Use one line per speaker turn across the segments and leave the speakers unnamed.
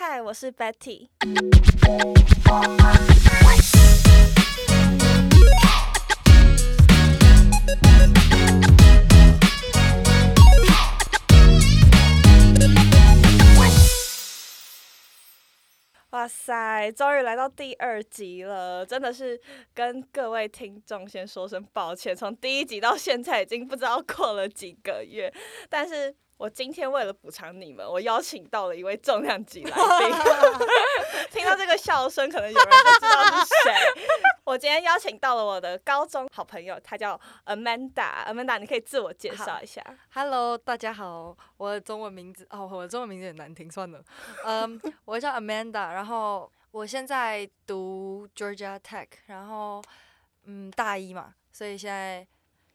嗨，我是 Betty。哇塞，终于来到第二集了，真的是跟各位听众先说声抱歉，从第一集到现在已经不知道过了几个月，但是。我今天为了补偿你们，我邀请到了一位重量级来宾。听到这个笑声，可能有人不知道是谁。我今天邀请到了我的高中好朋友，他叫 Amanda。Amanda，你可以自我介绍一下。
Hello，大家好，我的中文名字哦，我的中文名字很难听，算了。嗯，我叫 Amanda，然后我现在读 Georgia Tech，然后嗯大一嘛，所以现在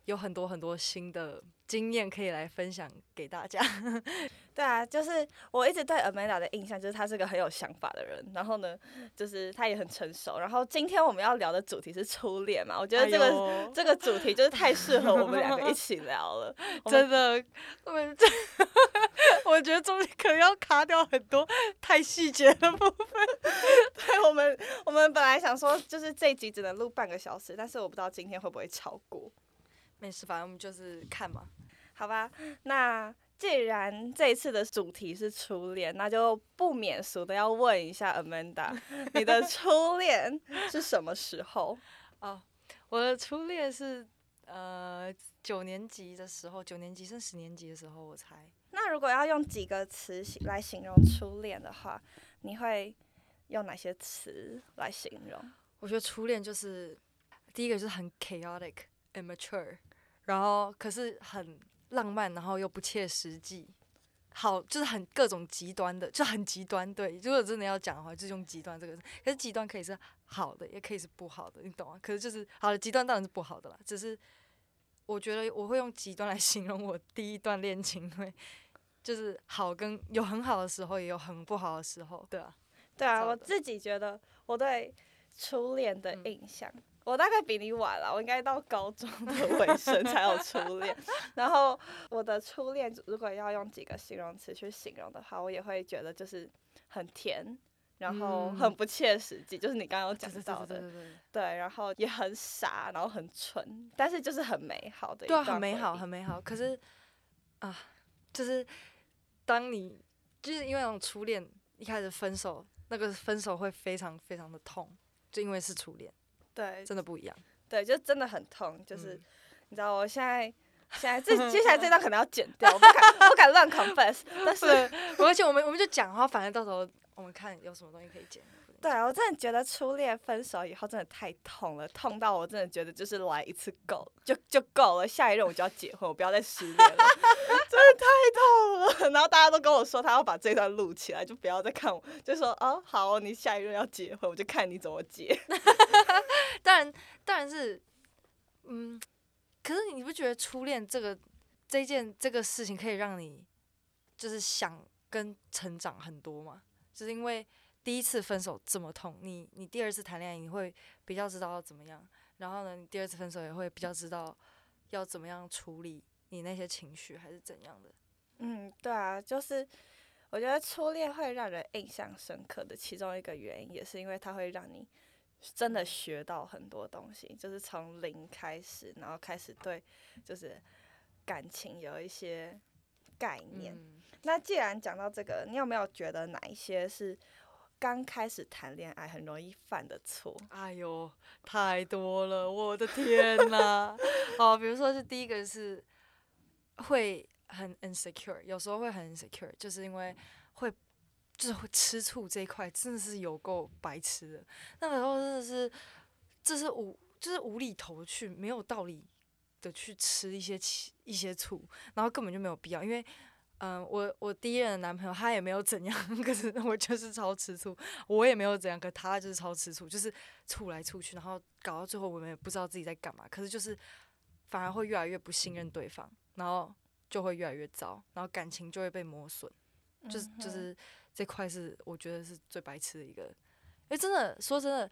有很多很多新的。经验可以来分享给大家。
对啊，就是我一直对 Amanda 的印象就是她是个很有想法的人，然后呢，就是她也很成熟。然后今天我们要聊的主题是初恋嘛，我觉得这个这个主题就是太适合我们两个一起聊了。
真的，我们这 我觉得中间可能要卡掉很多太细节的部分。
对，我们我们本来想说就是这一集只能录半个小时，但是我不知道今天会不会超过。
没事，反正我们就是看嘛，
好吧。那既然这一次的主题是初恋，那就不免俗的要问一下 Amanda，你的初恋是什么时候？
哦，我的初恋是呃九年级的时候，九年级升十年级的时候我猜。
那如果要用几个词来形容初恋的话，你会用哪些词来形容？
我觉得初恋就是第一个就是很 chaotic and mature。然后可是很浪漫，然后又不切实际，好就是很各种极端的，就很极端。对，如果真的要讲的话，就用极端这个。可是极端可以是好的，也可以是不好的，你懂吗？可是就是好的极端当然是不好的啦。只是我觉得我会用极端来 形容我第一段恋情，因为就是好跟有很好的时候，也有很不好的时候。对啊，
对啊，我自己觉得我对初恋的印象。我大概比你晚了，我应该到高中的尾声才有初恋。然后我的初恋，如果要用几个形容词去形容的话，我也会觉得就是很甜，然后很不切实际，就是你刚刚有讲到的，对，然后也很傻，然后很蠢，但是就是很美好的，
对，很美好，很美好。可是啊，就是当你就是因为那种初恋一开始分手，那个分手会非常非常的痛，就因为是初恋。
对，
真的不一样。
对，就真的很痛，就是你知道，我现在现在这 接下来这段可能要剪掉，不敢不敢乱 confess。但是，
而且我们我们就讲话，反正到时候我们看有什么东西可以剪。
对，我真的觉得初恋分手以后真的太痛了，痛到我真的觉得就是来一次够就就够了，下一任我就要结婚，我不要再失恋了，真的太痛了。然后大家都跟我说他要把这段录起来，就不要再看我，就说哦好，你下一任要结婚，我就看你怎么结。
当然当然是，嗯，可是你不觉得初恋这个这件这个事情可以让你就是想跟成长很多吗？就是因为。第一次分手这么痛，你你第二次谈恋爱你会比较知道要怎么样，然后呢，你第二次分手也会比较知道要怎么样处理你那些情绪还是怎样的。
嗯，对啊，就是我觉得初恋会让人印象深刻的其中一个原因，也是因为它会让你真的学到很多东西，就是从零开始，然后开始对就是感情有一些概念。那既然讲到这个，你有没有觉得哪一些是？刚开始谈恋爱很容易犯的错，
哎呦，太多了，我的天呐！好，比如说是第一个是会很 insecure，有时候会很 insecure，就是因为会就是会吃醋这一块真的是有够白痴的，那个时候真的是这是无就是无厘头去没有道理的去吃一些一些醋，然后根本就没有必要，因为。嗯，我我第一任的男朋友他也没有怎样，可是我就是超吃醋，我也没有怎样，可他就是超吃醋，就是醋来醋去，然后搞到最后我们也不知道自己在干嘛，可是就是反而会越来越不信任对方，然后就会越来越糟，然后感情就会被磨损，就是就是这块是我觉得是最白痴的一个，哎，真的说真的，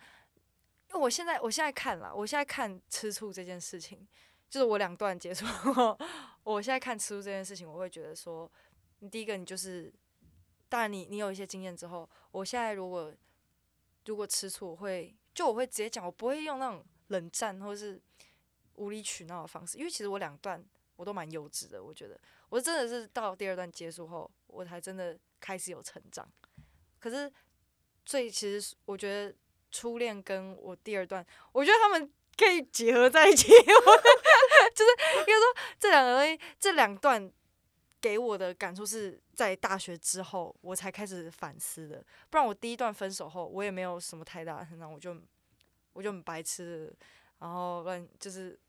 因为我现在我现在看了，我现在看吃醋这件事情。就是我两段结束后，我现在看吃这件事情，我会觉得说，你第一个你就是当然你你有一些经验之后，我现在如果如果吃醋，我会就我会直接讲，我不会用那种冷战或是无理取闹的方式，因为其实我两段我都蛮幼稚的，我觉得我真的是到第二段结束后，我才真的开始有成长。可是，最其实我觉得初恋跟我第二段，我觉得他们可以结合在一起，就是应该说这两个东西，这两段给我的感触是在大学之后我才开始反思的，不然我第一段分手后，我也没有什么太大的成长，我就我就很白痴，然后乱就是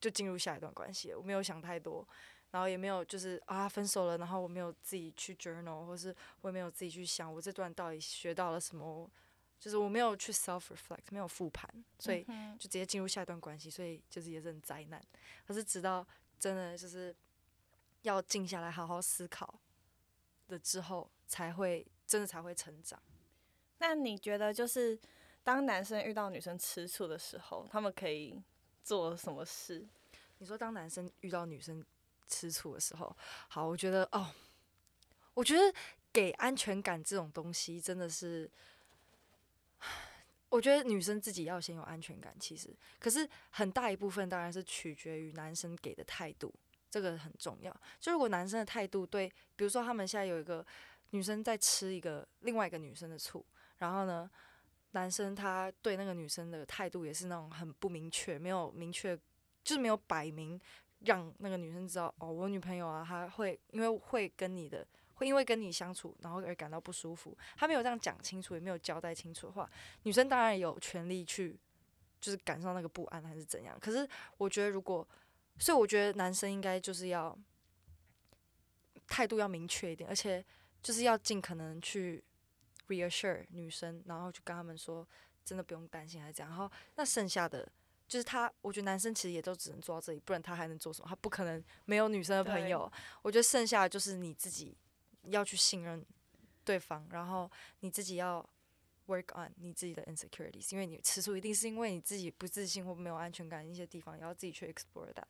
就进入下一段关系，我没有想太多。然后也没有就是啊分手了，然后我没有自己去 journal，或是我也没有自己去想我这段到底学到了什么，就是我没有去 self reflect，没有复盘，所以就直接进入下一段关系，所以就是也是很灾难。可是直到真的就是要静下来好好思考的之后，才会真的才会成长。
那你觉得就是当男生遇到女生吃醋的时候，他们可以做什么事？
你说当男生遇到女生？吃醋的时候，好，我觉得哦，我觉得给安全感这种东西真的是，我觉得女生自己要先有安全感。其实，可是很大一部分当然是取决于男生给的态度，这个很重要。就如果男生的态度对，比如说他们现在有一个女生在吃一个另外一个女生的醋，然后呢，男生他对那个女生的态度也是那种很不明确，没有明确，就是没有摆明。让那个女生知道哦，我女朋友啊，她会因为会跟你的，会因为跟你相处，然后而感到不舒服。他没有这样讲清楚，也没有交代清楚的话，女生当然有权利去，就是感受那个不安还是怎样。可是我觉得，如果，所以我觉得男生应该就是要态度要明确一点，而且就是要尽可能去 reassure 女生，然后就跟他们说，真的不用担心还是这样。然后那剩下的。就是他，我觉得男生其实也都只能做到这里，不然他还能做什么？他不可能没有女生的朋友。我觉得剩下的就是你自己要去信任对方，然后你自己要 work on 你自己的 insecurities，因为你吃醋一定是因为你自己不自信或没有安全感一些地方，也要自己去 explore that。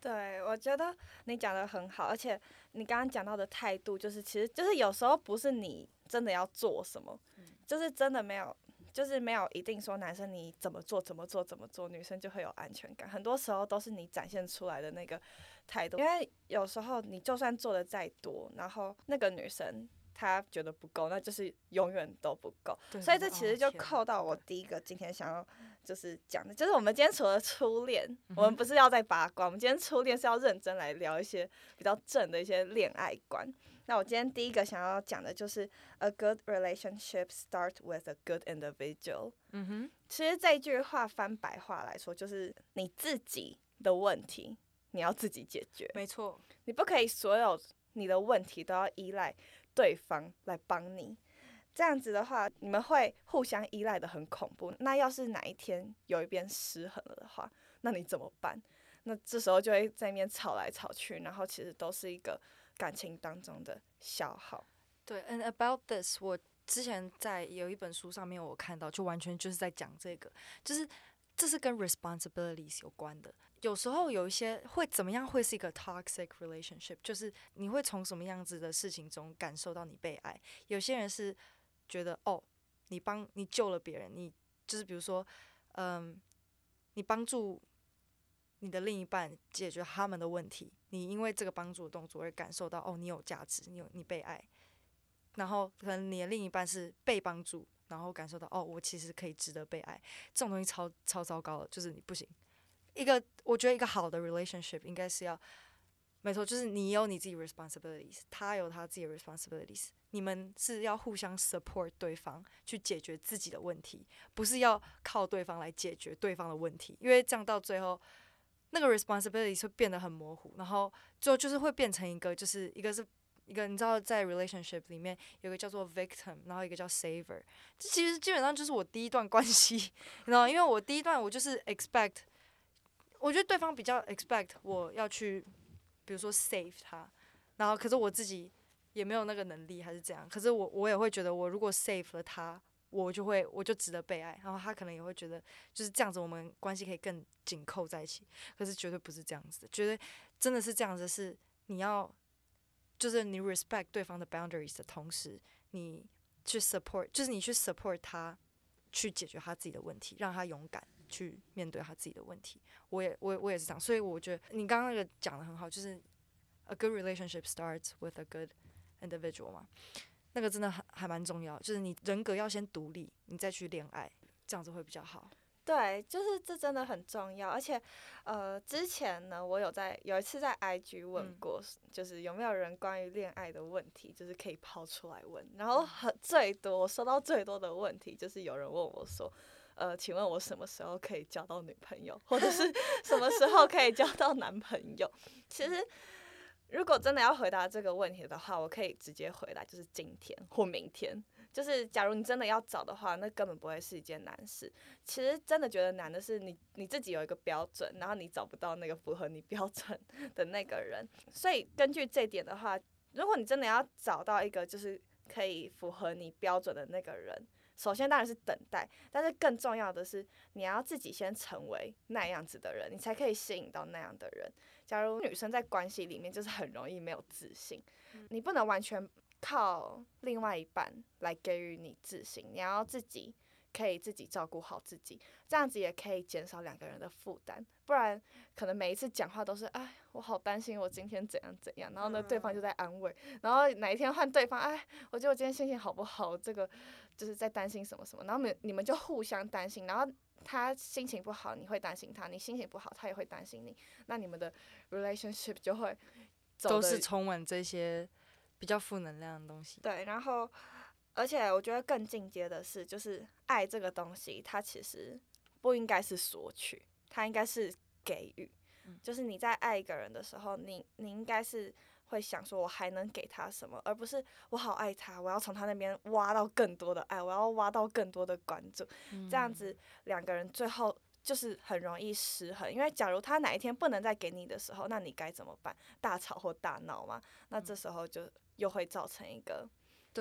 对，我觉得你讲的很好，而且你刚刚讲到的态度，就是其实就是有时候不是你真的要做什么，就是真的没有。就是没有一定说男生你怎么做怎么做怎么做，女生就会有安全感。很多时候都是你展现出来的那个态度，因为有时候你就算做的再多，然后那个女生她觉得不够，那就是永远都不够。所以这其实就扣到我第一个今天想要就是讲的，就是我们今天除了初恋，我们不是要在八卦，我们今天初恋是要认真来聊一些比较正的一些恋爱观。那我今天第一个想要讲的就是，a good relationship start with a good individual。嗯哼，其实这句话翻白话来说，就是你自己的问题，你要自己解决。
没错，
你不可以所有你的问题都要依赖对方来帮你。这样子的话，你们会互相依赖的很恐怖。那要是哪一天有一边失衡了的话，那你怎么办？那这时候就会在那边吵来吵去，然后其实都是一个。感情当中的消耗，
对，and about this，我之前在有一本书上面我看到，就完全就是在讲这个，就是这是跟 responsibilities 有关的。有时候有一些会怎么样会是一个 toxic relationship，就是你会从什么样子的事情中感受到你被爱。有些人是觉得哦，你帮你救了别人，你就是比如说，嗯，你帮助。你的另一半解决他们的问题，你因为这个帮助的动作而感受到哦，你有价值，你有你被爱，然后可能你的另一半是被帮助，然后感受到哦，我其实可以值得被爱，这种东西超超糟糕的，就是你不行。一个我觉得一个好的 relationship 应该是要，没错，就是你有你自己 responsibilities，他有他自己 responsibilities，你们是要互相 support 对方去解决自己的问题，不是要靠对方来解决对方的问题，因为这样到最后。那个 responsibility 会变得很模糊，然后最后就是会变成一个，就是一个是一个，你知道，在 relationship 里面有个叫做 victim，然后一个叫 saver。这其实基本上就是我第一段关系，你知道，因为我第一段我就是 expect，我觉得对方比较 expect 我要去，比如说 save 他，然后可是我自己也没有那个能力，还是这样，可是我我也会觉得我如果 save 了他。我就会，我就值得被爱，然后他可能也会觉得就是这样子，我们关系可以更紧扣在一起。可是绝对不是这样子的，绝对真的是这样子，是你要，就是你 respect 对方的 boundaries 的同时，你去 support，就是你去 support 他去解决他自己的问题，让他勇敢去面对他自己的问题。我也我我也是这样，所以我觉得你刚刚那个讲的很好，就是 a good relationship starts with a good individual 嘛，那个真的还还蛮重要，就是你人格要先独立，你再去恋爱，这样子会比较好。
对，就是这真的很重要，而且，呃，之前呢，我有在有一次在 IG 问
嗯。
过，就是有没有人关于恋爱的问题，就是可以抛出来问，然后很最多我收到最多的问题就是有人问我说，呃，请问我什么时候可以交到女朋友，或者是什么时候可以交到男朋友？其实。如果真的要回答这个问题的话，我可以直接回答，就是今天或明天。就是假如你真的要找的话，那根本不会是一件难事。其实真的觉得难的是你你自己有一个标准，然后你找不到那个符合你标准的那个人。所以根据这点的话，如果你真的要找到一个就是可以符合你标准的那个人，首先当然是等待，但是更重要的是你要自己先成为那样子的人，你才可以吸引到那样的人。假如女生在关系里面就是很容易没有自信，你不能完全靠另外一半来给予你自信，你要自己可以自己照顾好自己，这样子也可以减少两个人的负担。不然可能每一次讲话都是哎，我好担心我今天怎样怎样，然后呢对方就在安慰，然后哪一天换对方哎，我觉得我今天心情好不好？这个就是在担心什么什么，然后你们你们就互相担心，然后他心情不好，你会担心他；你心情不好，他也会担心你。那你们的 relationship 就会走
都是充满这些比较负能量的东西。
对，然后而且我觉得更进阶的是，就是爱这个东西，它其实不应该是索取，它应该是给予。
嗯
就是你在爱一个人的时候，你你应该是会想说，我还能给他什么，而不是我好爱他，我要从他那边挖到更多的爱，我要挖到更多的关注。这样子两个人最后就是很容易失衡，因为假如他哪一天不能再给你的时候，那你该怎么办？大吵或大闹嘛？那这时候就又会造成一个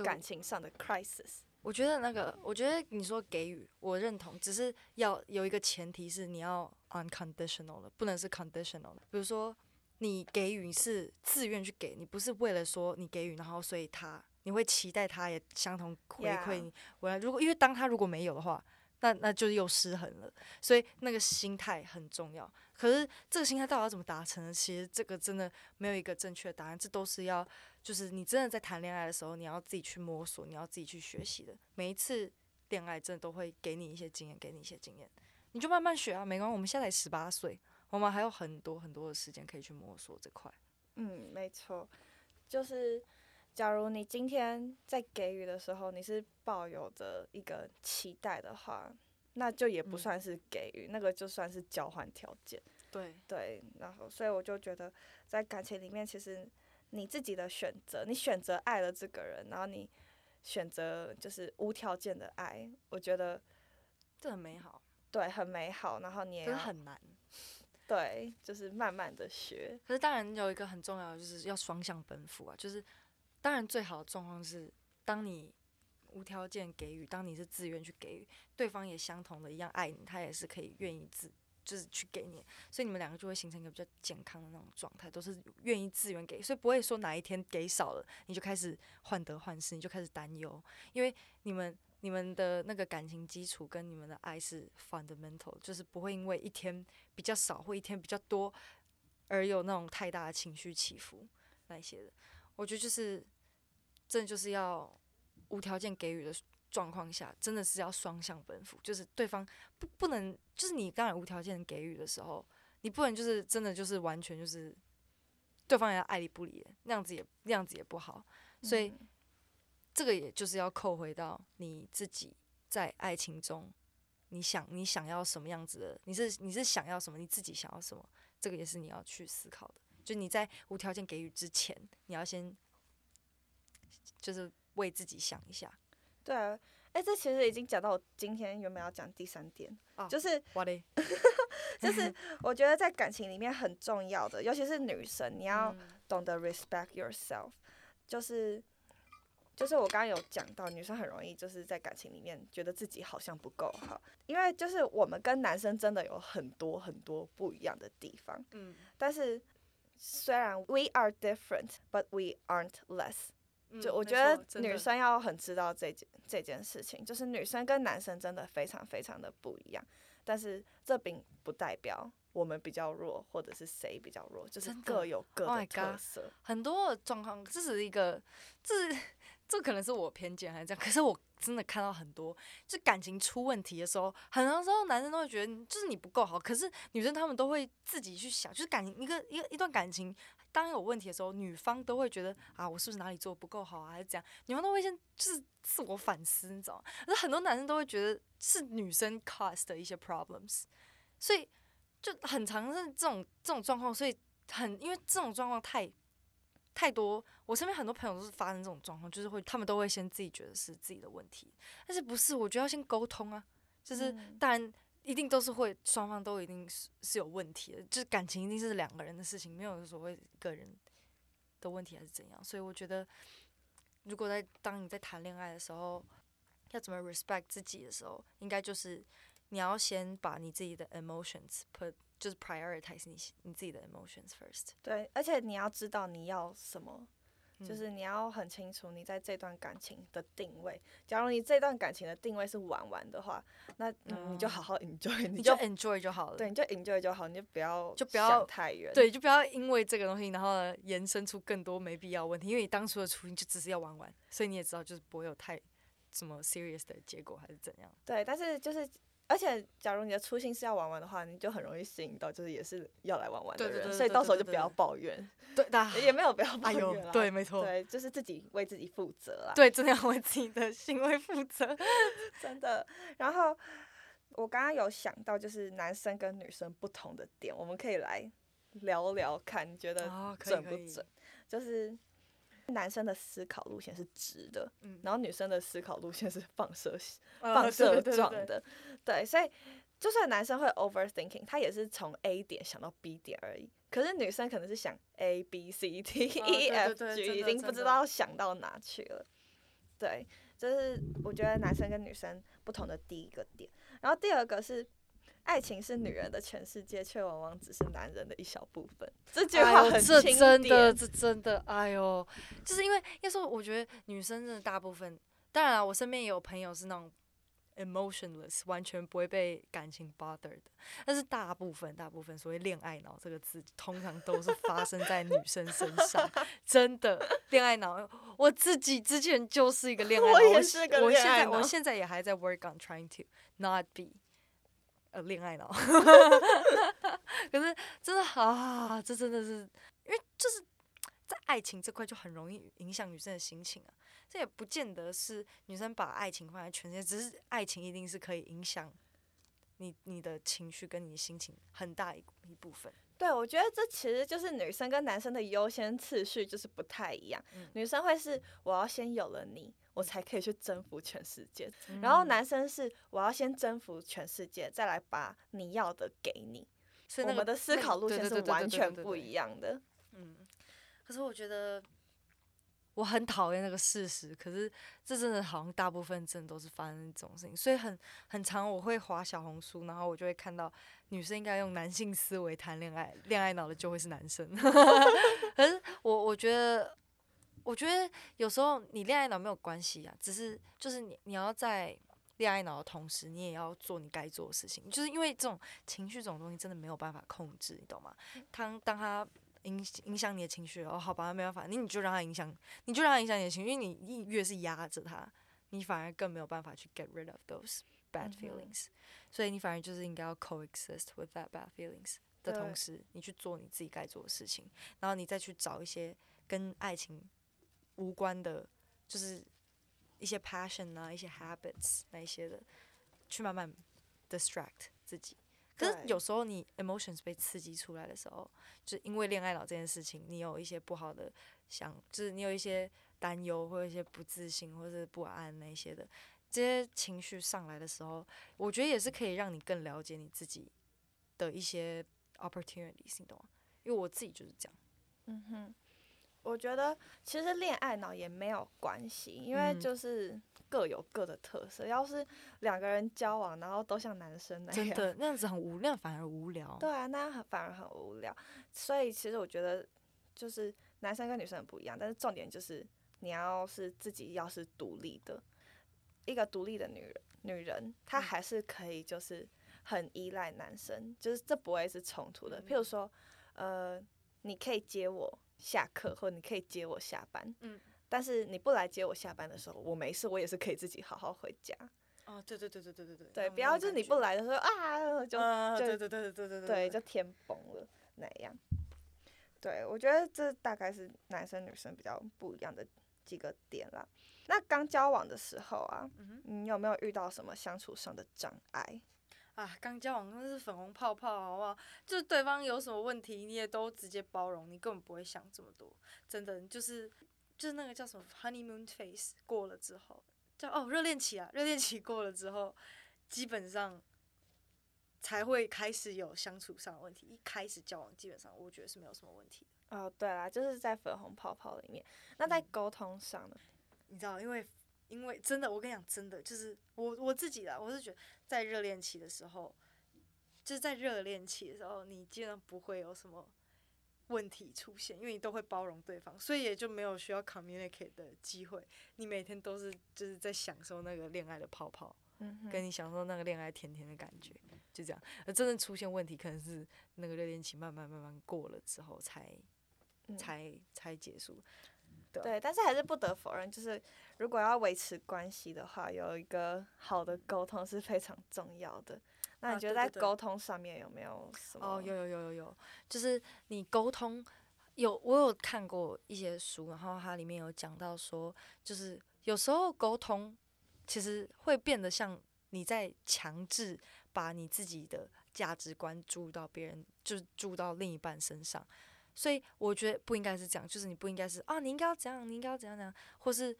感情上的 crisis。
我觉得那个，我觉得你说给予，我认同，只是要有一个前提是你要 unconditional 的，不能是 conditional 的。比如说你给予是自愿去给，你不是为了说你给予，然后所以他你会期待他也相同回馈你。我要如果因为当他如果没有的话，那那就又失衡了。所以那个心态很重要。可是这个心态到底要怎么达成呢？其实这个真的没有一个正确的答案，这都是要就是你真的在谈恋爱的时候，你要自己去摸索，你要自己去学习的。每一次恋爱真的都会给你一些经验，给你一些经验，你就慢慢学啊，没关系。我们现在才十八岁，我们还有很多很多的时间可以去摸索这块。
嗯，没错，就是假如你今天在给予的时候，你是抱有着一个期待的话，那就也不
嗯
算是给予，那个就算是交换条件。
对，
对，然后所以我就觉得，在感情里面，其实你自己的选择，你选择爱了这个人，然后你选择就是无条件的爱，我觉得
这很美好，
对很美好，然后你也
很难。
对，就是慢慢的学，
可是当然有一个很重要的，就是要双向奔赴啊。就是当然最好的状况是，当你无条件给予，当你是自愿去给予，对方也相同的一样爱你，他也是可以愿意自就是去给你，所以你们两个就会形成一个比较健康的那种状态，都是愿意自愿给，所以不会说哪一天给少了，你就开始患得患失，你就开始担忧，因为你们。你们的那个感情基础跟你们的爱是 fundamental，就是不会因为一天比较少或一天比较多而有那种太大的情绪起伏那一些的。我觉得就是真的就是要无条件给予的状况下，真的是要双向奔赴，就是对方不不能，就是你当然无条件给予的时候，你不能就是真的就是完全就是对方也要爱理不理，那样子也那样子也不好，所以。这个也就是要扣回到你自己在爱情中，你想你想要什么样子的，你是你是想要什么，你自己想要什么，这个也是你要去思考的。就你在无条件给予之前，你要先就是为自己想一下。
对啊，哎、这其实已经讲到我今天原本要讲第三点，
哦
就是 就是我觉得在感情里面很重要的，尤其是女生，你要
嗯
懂得 respect yourself，就是就是我刚刚有讲到，女生很容易就是在感情里面觉得自己好像不够好，因为就是我们跟男生真的有很多很多不一样的地方，
嗯
但是虽然 we are different, but we aren't less。就我觉得女生要很知道这件这件事情，就是女生跟男生真的非常非常的不一样，但是这并不代表我们比较弱，或者是谁比较弱，就是各有各
Oh
的特
God
色。
很多的状况，这只是一个，这是这可能是我偏见还是这样，可是我真的看到很多，就感情出问题的时候，很多时候男生都会觉得就是你不够好，可是女生她们都会自己去想，就是感情一个一个一段感情。当有问题的时候，女方都会觉得啊，我是不是哪里做得不够好啊，还是怎样？女方都会先就是自我反思，你知道吗？可是很多男生都会觉得是女生 cause 的一些 problems，所以就很常是这种这种状况，所以很因为这种状况太太多，我身边很多朋友都是发生这种状况，就是会他们都会先自己觉得是自己的问题，但是不是？我觉得要先沟通啊，就是、
嗯
当然一定都是会双方都一定是是有问题的，就是感情一定是两个人的事情，没有所谓个人的问题还是怎样。所以我觉得，如果在当你在谈恋爱的时候，要怎么 respect 自己的时候，应该就是你要先把你自己的 emotions put 就是 prioritize 你你自己的 emotions first。
对，而且你要知道你要什么，就
嗯
是你要很清楚你在这段感情的定位。假如你这段感情的定位是玩玩的话，那嗯你就好好 enjoy，你
你就
就
enjoy 就好了。
对，你就 enjoy 就好，你就不要
就不要
想太远。
对，就不要因为这个东西，然后延伸出更多没必要问题。因为你当初的初心就只是要玩玩，所以你也知道就是不会有太什么 serious 的结果还是怎样。
对，但是就是，而且假如你的初心是要玩玩的话，你就很容易吸引到就是也是要来玩玩的人，
对对对
所以到时候就不要抱怨，
对，的
也没有不要抱怨啦。，
对，没错，
对，就是自己为自己负责啦。
对，真的要为自己的行为负责。
真的。然后我刚刚有想到，就是男生跟女生不同的点，我们可以来聊聊看，你觉得准不准？就是男生的思考路线是直的，
嗯，
然后女生的思考路线是放射
呃
放射状的，对，所以就算男生会 overthinking，他也是从 A 点想到 B 点而已。可是女生可能是想 A B C D
哦
E
对
F
对
G，已经不知道想到哪去了。对，这是我觉得男生跟女生不同的第一个点。然后第二个是，爱情是女人的全世界，却往往只是男人的一小部分。这句话很
这真的，
典
这真的，哎呦，就是因为要说，我觉得女生真的大部分，当然了，我身边也有朋友是那种 emotionless，完全不会被感情 bother 的，但是大部分，大部分所谓恋爱脑这个字，通常都是发生在女生身上，真的，恋爱脑，我自己之前就是一个恋爱脑，
我也
我
是个
我现在，
恋爱脑
我现在也还在 work on trying to not be。呃，恋爱脑，可是真的啊，这真的是，因为就是在爱情这块就很容易影响女生的心情啊。这也不见得是女生把爱情放在全世界，只是爱情一定是可以影响你你的情绪跟你的心情很大一一部分。
对，我觉得这其实就是女生跟男生的优先次序就是不太一样。
嗯
女生会是我要先有了你，我才可以去征服全世界。然后
嗯，
男生是我要先征服全世界，再来把你要的给你。
所以那个
我们的思考路线是完全不一样的。
嗯，可是我觉得我很讨厌那个事实，可是这真的好像大部分真的都是发生这种事情，所以很很长我会划小红书，然后我就会看到女生应该用男性思维谈恋爱，恋爱脑的就会是男生。可是我我觉得。我觉得有时候你恋爱脑没有关系啊，只是就是你你要在恋爱脑的同时，你也要做你该做的事情，就是因为这种情绪这种东西真的没有办法控制，你懂吗？当当他影影响你的情绪，哦，好吧，没办法，你你就让他影响，你就让他影响你的情绪，因为你你越是压着他，你反而更没有办法去 get rid of those bad feelings，、所以你反而就是应该要 coexist with that bad feelings 的同时，你去做你自己该做的事情，然后你再去找一些跟爱情无关的，就是一些 passion 啊，一些 habits 那一些的，去慢慢 distract 自己。可是有时候你 emotions 被刺激出来的时候，就是因为恋爱脑这件事情，你有一些不好的想，就是你有一些担忧，或者一些不自信，或者是不安那一些的，这些情绪上来的时候，我觉得也是可以让你更了解你自己的一些 opportunities，你懂吗？因为我自己就是这样。
嗯哼，我觉得其实恋爱脑也没有关系，因为
嗯
就是各有各的特色。要是两个人交往，然后都像男生那样，
真的那样子很无，那样反而无聊。
对啊，那样很反而很无聊。所以其实我觉得，就是男生跟女生很不一样，但是重点就是你要是自己要是独立的，一个独立的女人，女人她
嗯
还是可以就是很依赖男生，就是这不会是冲突的。
嗯
譬如说，呃，你可以接我下课，或你可以接我下班，
嗯。
但是你不来接我下班的时候，我没事，我也是可以自己好好回家。
哦，对对对对对对对。
对，不要就是你不来的时候啊，就
啊，
就
对对对对对
对，就天崩了那样。对，我觉得这大概是男生女生比较不一样的几个点啦。那刚交往的时候啊，
嗯
你有没有遇到什么相处上的障碍？
啊，刚交往那是粉红泡泡，好不好？就是对方有什么问题，你也都直接包容，你根本不会想这么多。真的，就是就是那个叫什么 honeymoon phase 过了之后，叫哦热恋期啊，热恋期过了之后，基本上才会开始有相处上的问题。一开始交往，基本上我觉得是没有什么问题的。
哦，对啦，就是在粉红泡泡里面。那在
嗯
沟通上呢？
你知道，因为因为真的，我跟你讲，真的就是我我自己啦，我是觉得在热恋期的时候，就是在热恋期的时候，你基本上不会有什么问题出现，因为你都会包容对方，所以也就没有需要 communicate 的机会。你每天都是就是在享受那个恋爱的泡泡，
嗯
跟你享受那个恋爱甜甜的感觉，就这样。而真正出现问题，可能是那个热恋期慢慢慢慢过了之后才
嗯
才才结束。对
但是还是不得否认，就是如果要维持关系的话，有一个好的沟通是非常重要的。那
啊
你觉得在沟通上面有没有什么？
哦，有有有有有，就是你沟通有我有看过一些书，然后它里面有讲到说，就是有时候沟通其实会变得像你在强制把你自己的价值观注入到别人，就是注入到另一半身上。所以我觉得不应该是这样，就是你不应该是啊，你应该要怎样，你应该要怎样怎样，或是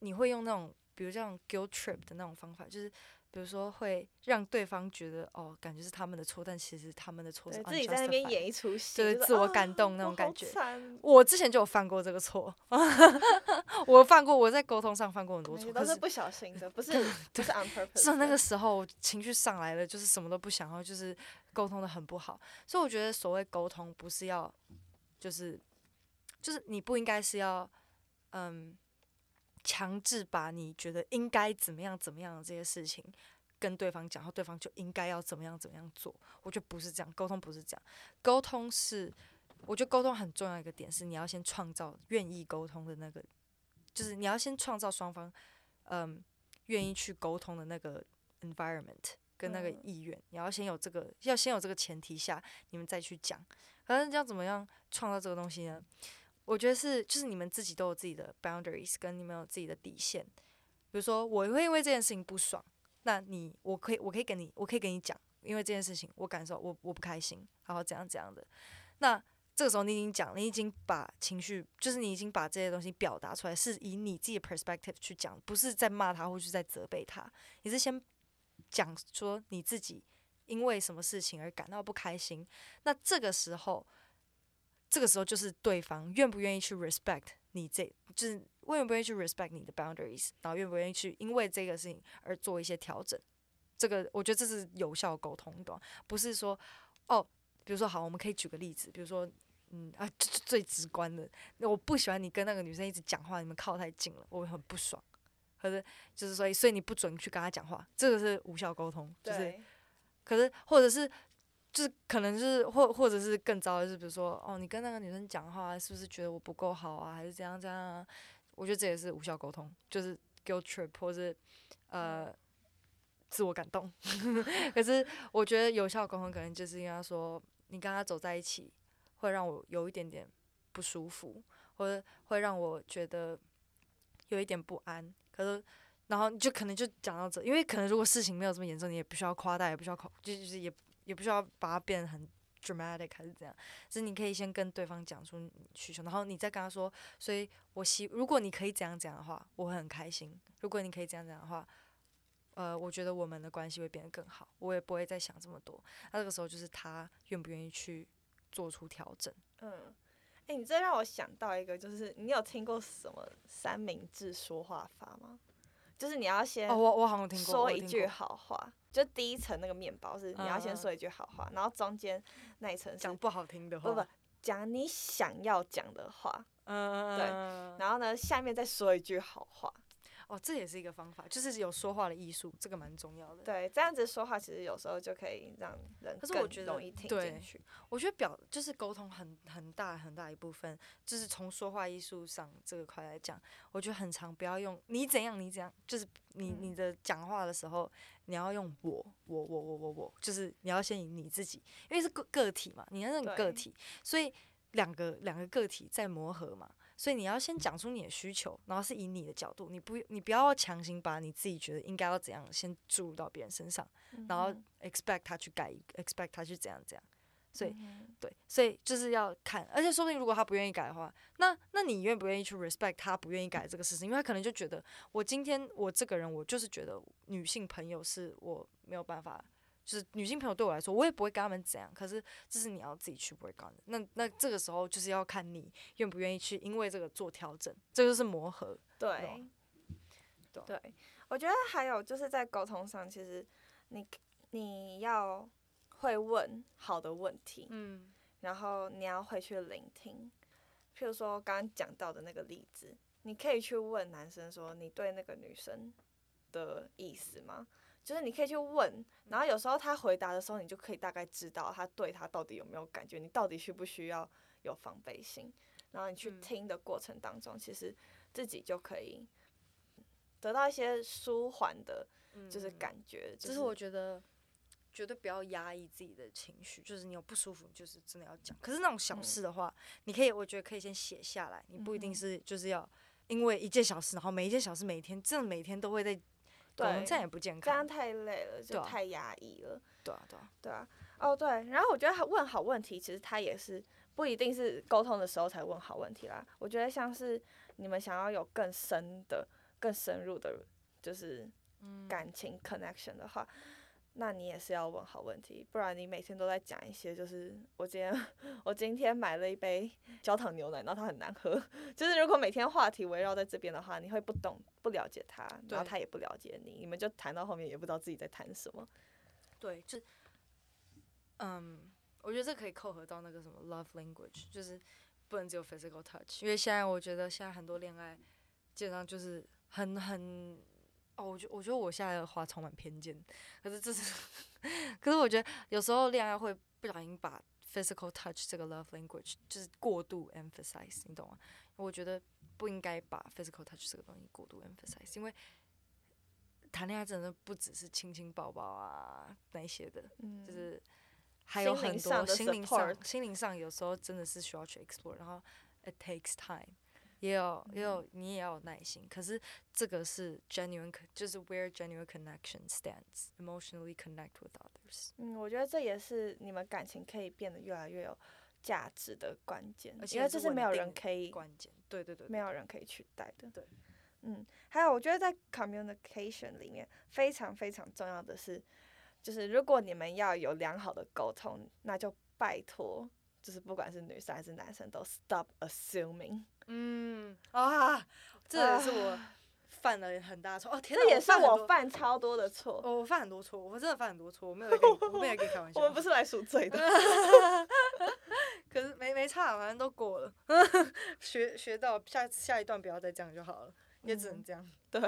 你会用那种比如这样 guilt trip 的那种方法，就是比如说会让对方觉得哦，感觉是他们的错，但其实他们的错是
对自己在那边演一出戏，
就是
是
自我感
啊
动那种感觉
惨
我之前就有犯过这个错，我犯过，我在沟通上犯过很多错，
都是不小心的，不是不是 on purpose 的。
是那个时候情绪上来了，就是什么都不想，然后就是沟通的很不好，所以我觉得所谓沟通不是要，就是就是你不应该是要，嗯，强制把你觉得应该怎么样怎么样的这些事情跟对方讲，然后对方就应该要怎么样怎么样做。我觉得不是这样，沟通不是这样，沟通是，我觉得沟通很重要一个点是你要先创造愿意沟通的那个，就是你要先创造双方，嗯，愿意去沟通的那个 environment 跟那个
嗯
意愿，你要先有这个，要先有这个前提下，你们再去讲。反正要怎么样创造这个东西呢？我觉得是，就是你们自己都有自己的 boundaries，跟你们有自己的底线。比如说，我会因为这件事情不爽，那你，我可以，我可以跟你，我可以跟你讲，因为这件事情我感受我我不开心，然后怎样怎样的。那这个时候你已经讲，你已经把情绪，就是你已经把这些东西表达出来，是以你自己的 perspective 去讲，不是在骂他或是在责备他，你是先讲说你自己因为什么事情而感到不开心。那这个时候，这个时候就是对方愿不愿意去 respect 你这，就是愿不愿意去 respect 你的 boundaries，然后愿不愿意去因为这个事情而做一些调整。这个我觉得这是有效沟通，懂？不是说哦，比如说好，我们可以举个例子，比如说嗯啊，最最直观的，我不喜欢你跟那个女生一直讲话，你们靠太近了，我会很不爽。可是就是所以，所以你不准去跟他讲话，这个是无效沟通，就是
对，
可是或者是就是可能就是或或者是更糟的是，比如说哦，你跟那个女生讲话，是不是觉得我不够好啊，还是怎样怎样啊？我觉得这也是无效沟通，就是 guilt trip 或是呃自我感动。可是我觉得有效沟通可能就是应该说，你跟他走在一起，会让我有一点点不舒服，或者会让我觉得有一点不安。可是然后就可能就讲到这，因为可能如果事情没有这么严重，你也不需要夸大，也不需要夸，就是也也不需要把它变得很 dramatic 还是怎样。只是你可以先跟对方讲出需求，然后你再跟他说，所以我希如果你可以这样讲的话，我会很开心；如果你可以这样讲的话，呃，我觉得我们的关系会变得更好，我也不会再想这么多。那这个时候就是他愿不愿意去做出调整。
嗯，哎、你这让我想到一个，就是你有听过什么三明治说话法吗？就是你要先
哦，我我好像听过，
说一句好话，就第一层那个面包是你要先说一句好话，然后中间那一层是
讲不好听的话，
不不讲你想要讲的话，
嗯，
对
嗯。
然后呢下面再说一句好话，
哦，这也是一个方法，就是有说话的艺术，这个蛮重要的。
对，这样子说话其实有时候就可以让人更
可是我觉得
容易听
对
进去。
我觉得表就是沟通很很大很大一部分，就是从说话艺术上这个块来讲，我觉得很常不要用你怎样你怎样，就是你
嗯
你的讲话的时候，你要用我我我我我我，就是你要先以你自己，因为是个个体嘛，你要是你个
对
体，所以两个两个个体在磨合嘛，所以你要先讲出你的需求，然后是以你的角度，你不你不要强行把你自己觉得应该要怎样先注入到别人身上，然后
嗯
expect 他去改，expect 他去怎样怎样。所以
嗯
对，所以就是要看，而且说不定如果他不愿意改的话，那那你愿不愿意去 respect 他不愿意改这个事情？因为他可能就觉得我今天我这个人，我就是觉得女性朋友是我没有办法，就是女性朋友对我来说，我也不会跟他们怎样。可是这是你要自己去 work on 的。那那这个时候就是要看你愿不愿意去因为这个做调整，这就是磨合。
对
对，
我觉得还有就是在沟通上，其实你你要会问好的问题，
嗯
然后你要会去聆听。譬如说刚刚讲到的那个例子，你可以去问男生说：“你对那个女生的意思吗？”就是你可以去问，然后有时候他回答的时候，你就可以大概知道他对他到底有没有感觉，你到底需不需要有防备心。然后你去
嗯
听的过程当中，其实自己就可以得到一些舒缓的，就是
嗯
感觉。就
这是我觉得绝对不要压抑自己的情绪，就是你有不舒服，就是真的要讲。可是那种小
嗯
事的话，你可以，我觉得可以先写下来，你不一定是就是要因为一件小事，然后每一件小事每天真的每天都会在
对
这样也不健康
这样。太累了，就太压抑了。
对啊，对啊，
对啊，哦对，然后我觉得他问好问题，其实他也是不一定是沟通的时候才问好问题啦。我觉得像是你们想要有更深的、更深入的，就是
嗯
感情 connection 的话，那你也是要问好问题，不然你每天都在讲一些，就是我今天我今天买了一杯焦糖牛奶，然后它很难喝，就是如果每天话题围绕在这边的话，你会不懂、不了解他，然后
对
他也不了解你，你们就谈到后面也不知道自己在谈什么。
对，就嗯，我觉得这可以扣合到那个什么 love language，就是不能只有 physical touch，因为现在我觉得现在很多恋爱基本上就是很很哦，我觉我觉得我现在的话充满偏见，可是这是，可是我觉得有时候恋爱会不小心把 physical touch 这个 love language 就是过度 emphasize，你懂吗？我觉得不应该把 physical touch 这个东西过度 emphasize，因为谈恋爱真的不只是亲亲抱抱啊那些的，
嗯，
就是还有很多心灵上心灵上有时候真的是需要去 explore，然后 it takes time，也有也有你也要有耐心，可是这个是 genuine，con- 就是 where genuine connection stands，emotionally connect with others，
嗯，我觉得这也是你们感情可以变得越来越有价值的关键，
而且
因为这是没有人可以
关键，对对对，
没有人可以取代的。
对，
嗯，还有我觉得在 communication 里面非常非常重要的是，就是如果你们要有良好的沟通，那就拜托，就是不管是女生还是男生，都 stop assuming。
嗯啊，这也是我犯了很大错，哦天哪，
这也是
犯很多
我犯超多的错。
哦我犯很多错，我真的犯很多错，我没有在跟你，我没有在跟你开玩笑。
我们不是来赎罪的。
可是没没差，反正都过了，学学到下下一段不要再这样就好了，也只能
嗯
这样。
对，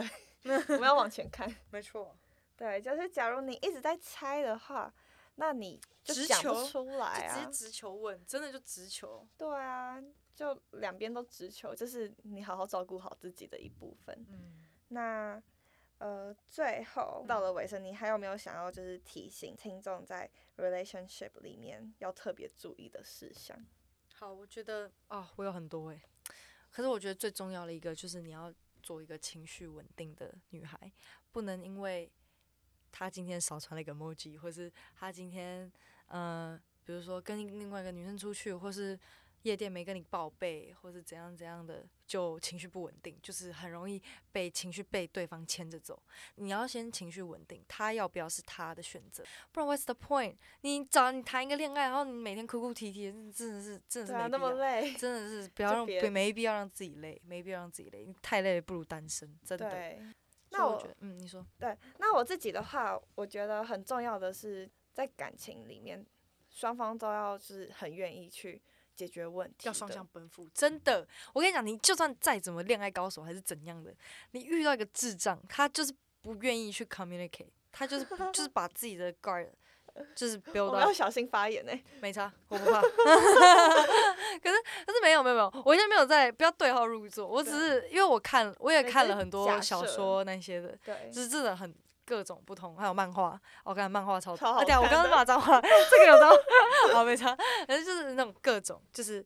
我们要往前看。
没错，
对，就是假如你一直在猜的话，那你就
直
讲不出来啊
直接。直球问，真的就直球。
对啊，就两边都直球，就是你好好照顾好自己的一部分。
嗯，
那呃，最后到了尾声，你还有没有想要就是提醒听众在 relationship 里面要特别注意的事项？
好，我觉得哦，我有很多诶，可是我觉得最重要的一个就是你要做一个情绪稳定的女孩，不能因为她今天少穿了一个 emoji，或是他今天呃，比如说跟另外一个女生出去，或是夜店没跟你报备，或是怎样怎样的，就情绪不稳定，就是很容易被情绪被对方牵着走。你要先情绪稳定，他要不要是他的选择，不然 what's the point？你找你谈一个恋爱，然后你每天哭哭啼啼，真的是真的是
对啊，那
没必要。
么累。
真的是不要让没必要让自己累，没必要让自己累，你太累了不如单身，真的。
对。那我
我觉得，嗯，你说，
对，那我自己的话，我觉得很重要的是在感情里面，双方都要是很愿意去解决问题，
要双向。奔赴，真的。我跟你讲，你就算再怎么恋爱高手还是怎样的，你遇到一个智障，他就是不愿意去 communicate，他就是 就是把自己的 guard 就是
我要小心发言呢、
没差，我不怕。可是可是没有没有没有，我现在没有在不要对号入座，我只是因为我看我也看了很多小说那些的，
对，
就是真的很各种不同，还有漫画，我看漫画超
超好
啊对啊，我刚刚骂脏话，这个有脏，好没差，反正就是那种各种就是。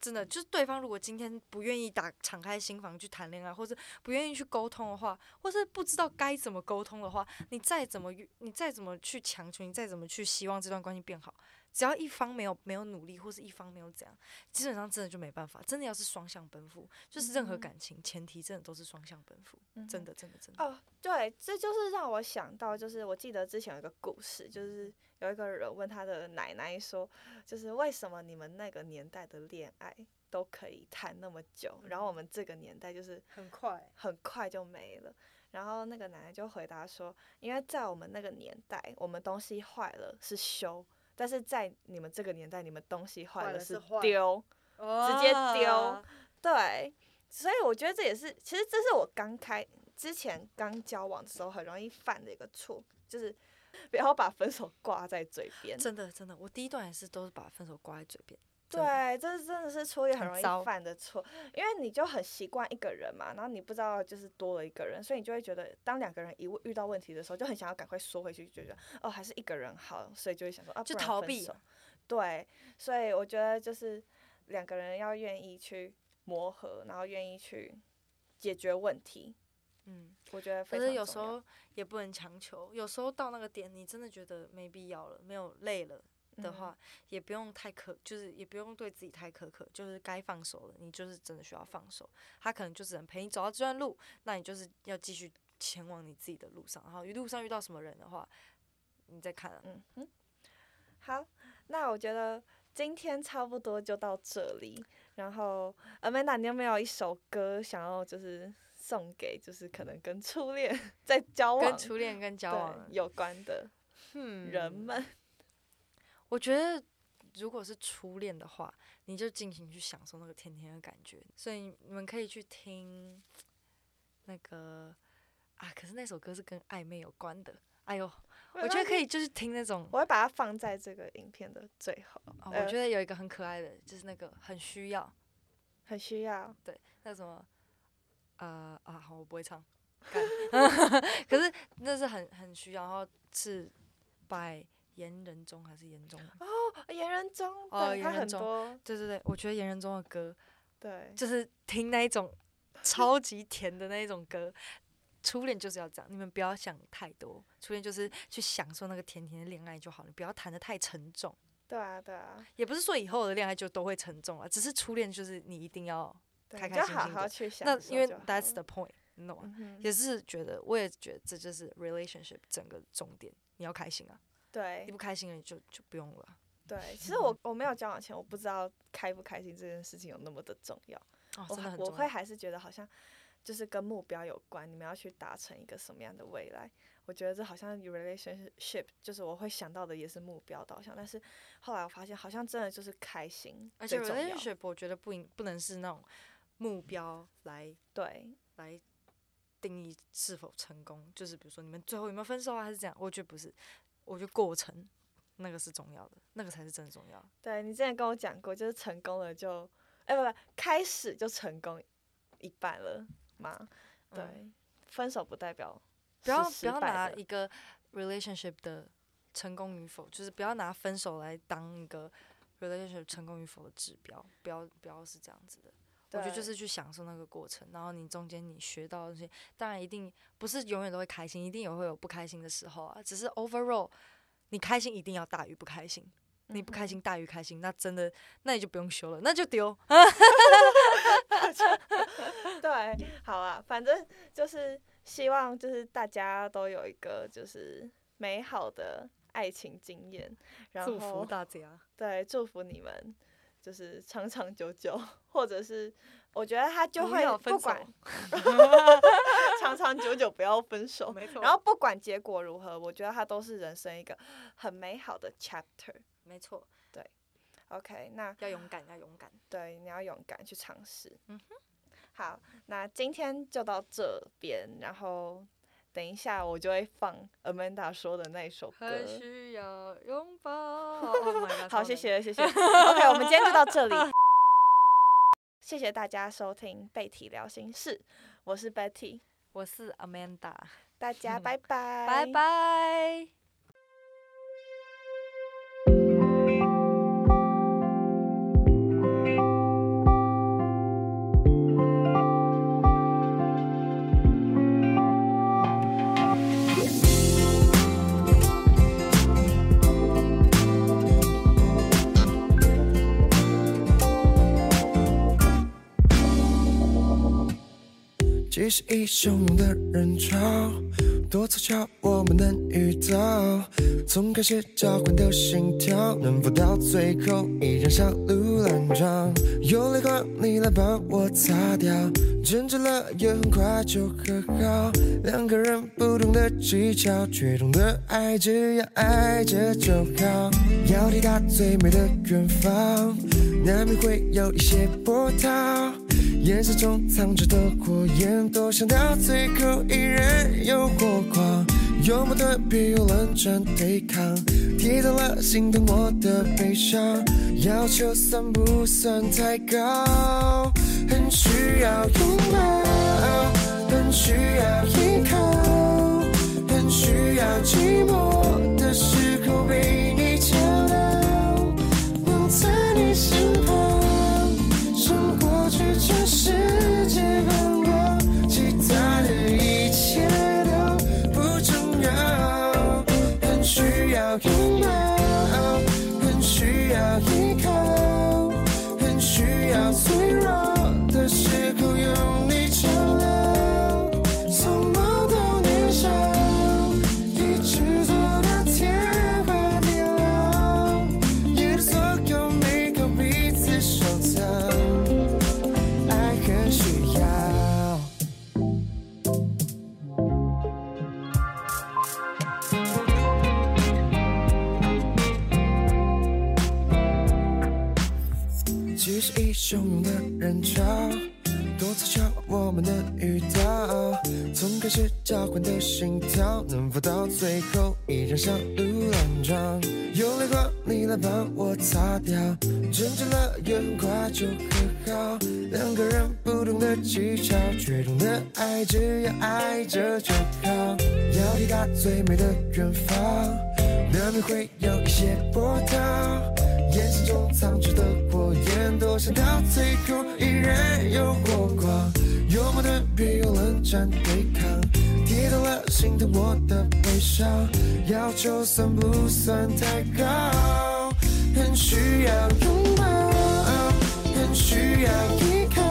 真的，就是对方如果今天不愿意打敞开心房去谈恋爱，或者不愿意去沟通的话，或是不知道该怎么沟通的话，你再怎么你再怎么去强求，你再怎么去希望这段关系变好，只要一方没有没有努力，或是一方没有怎样，基本上真的就没办法。真的要是双向奔赴，就是任何
嗯
感情前提真的都是双向奔赴，
嗯
真的真的真的。
哦，对，这就是让我想到，就是我记得之前有一个故事，就是有一个人问他的奶奶说，就是为什么你们那个年代的恋爱都可以谈那么久，然后我们这个年代就是
很快，
很快就没了。然后那个奶奶就回答说，因为在我们那个年代，我们东西坏了是修，但是在你们这个年代，你们东西坏
坏
了是丢。
直
接丢对，所以我觉得这也是，其实这是我刚开之前刚交往的时候很容易犯的一个错，就是不要把分手挂在嘴边。
真的真的，我第一段也是都是把分手挂在嘴边。
对，这是真的是初恋很容易犯的错，因为你就很习惯一个人嘛，然后你不知道就是多了一个人，所以你就会觉得，当两个人一遇到问题的时候，就很想要赶快缩回去，就觉得哦还是一个人好，所以就会想说啊，
就逃避
对，所以我觉得就是两个人要愿意去磨合，然后愿意去解决问题，
嗯，
我觉得非
可是有时候也不能强求，有时候到那个点，你真的觉得没必要了，没有累了。的
嗯
话，也不用太苛，就是也不用对自己太苛刻，就是该放手了，你就是真的需要放手。他可能就只能陪你走到这段路，那你就是要继续前往你自己的路上。然后一路上遇到什么人的话，你再看啊。
嗯哼，好，那我觉得今天差不多就到这里。然后，Amanda，你有没有一首歌想要就是送给就是可能跟初恋 在交往
跟初恋跟交往
有关的
嗯
人们？
我觉得如果是初恋的话，你就尽情去享受那个甜甜的感觉。所以你们可以去听那个啊，可是那首歌是跟暧昧有关的。哎呦，我觉得可以，就是听那种。
我会把它放在这个影片的最后。
哦，
呃
我觉得有一个很可爱的，就是那个很需要，
很需要。
对那什么，呃啊，好，我不会唱，可是那是很很需要，然后是 by 严仁中还是严中？
言人中，
哦言人中
很多，
对对对，我觉得严仁中的歌
对，
就是听那一种超级甜的那一种歌。初恋就是要这样，你们不要想太多。初恋就是去享受那个甜甜的恋爱就好，你不要谈的太沉重。
对啊，对啊，
也不是说以后的恋爱就都会沉重啊，只是初恋就是你一定要
对
开开
就好好
心心的
去想
那因为 that's the point，你懂吗？
嗯
也是觉得，我也觉得这就是 relationship 整个重点，你要开心啊，
对
你不开心了你就就不用了啊。
对，其实我我没有交往前，我不知道开不开心这件事情有那么的重要。
哦，
我
很
我会还是觉得好像就是跟目标有关，你们要去达成一个什么样的未来。我觉得这好像 relationship 就是我会想到的也是目标导向，但是后来我发现好像真的就是开心
而且 relationship 我觉得不应不能是那种目标来
对
来定义是否成功，就是比如说你们最后有没有分手啊，还是这样？我觉得不是，我觉得过程那个是重要的，那个才是真的重要。
对，你之前跟我讲过，就是成功了就，哎、不不，开始就成功一半了嘛。对，
嗯
分手不代表
不要不要拿一个 relationship 的成功与否，就是不要拿分手来当一个 relationship 成功与否的指标，不要不要是这样子的。我觉得就是去享受那个过程，然后你中间你学到的东西，当然一定不是永远都会开心，一定也会有不开心的时候啊。只是 overall，你开心一定要大于不开心，你不开
嗯
心大于开心，那真的那你就不用修了，那就丢。
对，好啊，反正就是希望就是大家都有一个就是美好的爱情经验，然
祝福
后
大家。
对祝福你们就是长长久久，或者是我觉得他就会
不要分手
不管长长长久久，不要分手。
没错
然后不管结果如何，我觉得他都是人生一个很美好的 chapter。
没错，对
OK，那
要勇敢，要勇敢。
对你要勇敢去尝试。
嗯哼
好，那今天就到这边，然后等一下我就会放 Amanda 说的那首歌。
很需要拥抱。Oh god！
好。谢谢谢谢。OK，我们今天就到这里。谢谢大家收听贝体聊心事，我是 Betty，
我是 Amanda，
大家 拜拜，
拜。拜。
是一汹涌的人潮，多凑巧我们能遇到。从开始交换的心跳，能否到最后依然小鹿乱撞？有泪光，你来帮我擦掉，争执了也很快就和好。两个人不同的技巧，却懂得爱，只要爱着就好。要抵达最美的远方，难免会有一些波涛。眼神中藏着的火焰，多想到最后依然有火光。有矛盾，别用冷战对抗，跌倒了心疼我的悲伤，要求算不算太高？很需要拥抱，很需要依靠，很需要寂寞的时候被你敲倒，能在你身即使一汹涌的人潮，多凑巧我们能遇到。从开始交换的心跳，能否到最后依然小鹿乱撞？有泪光，你来帮我擦掉，争执了也很快就和好。两个人不同的技巧，却懂得爱，只要爱着就好。要抵达最美的远方，难免会有一些波涛。眼神中藏着的火焰，多想到最后依然有火光。有矛盾，别用冷战对抗，跌倒了心疼我的悲伤，要求算不算太高？很需要拥抱，很需要依靠，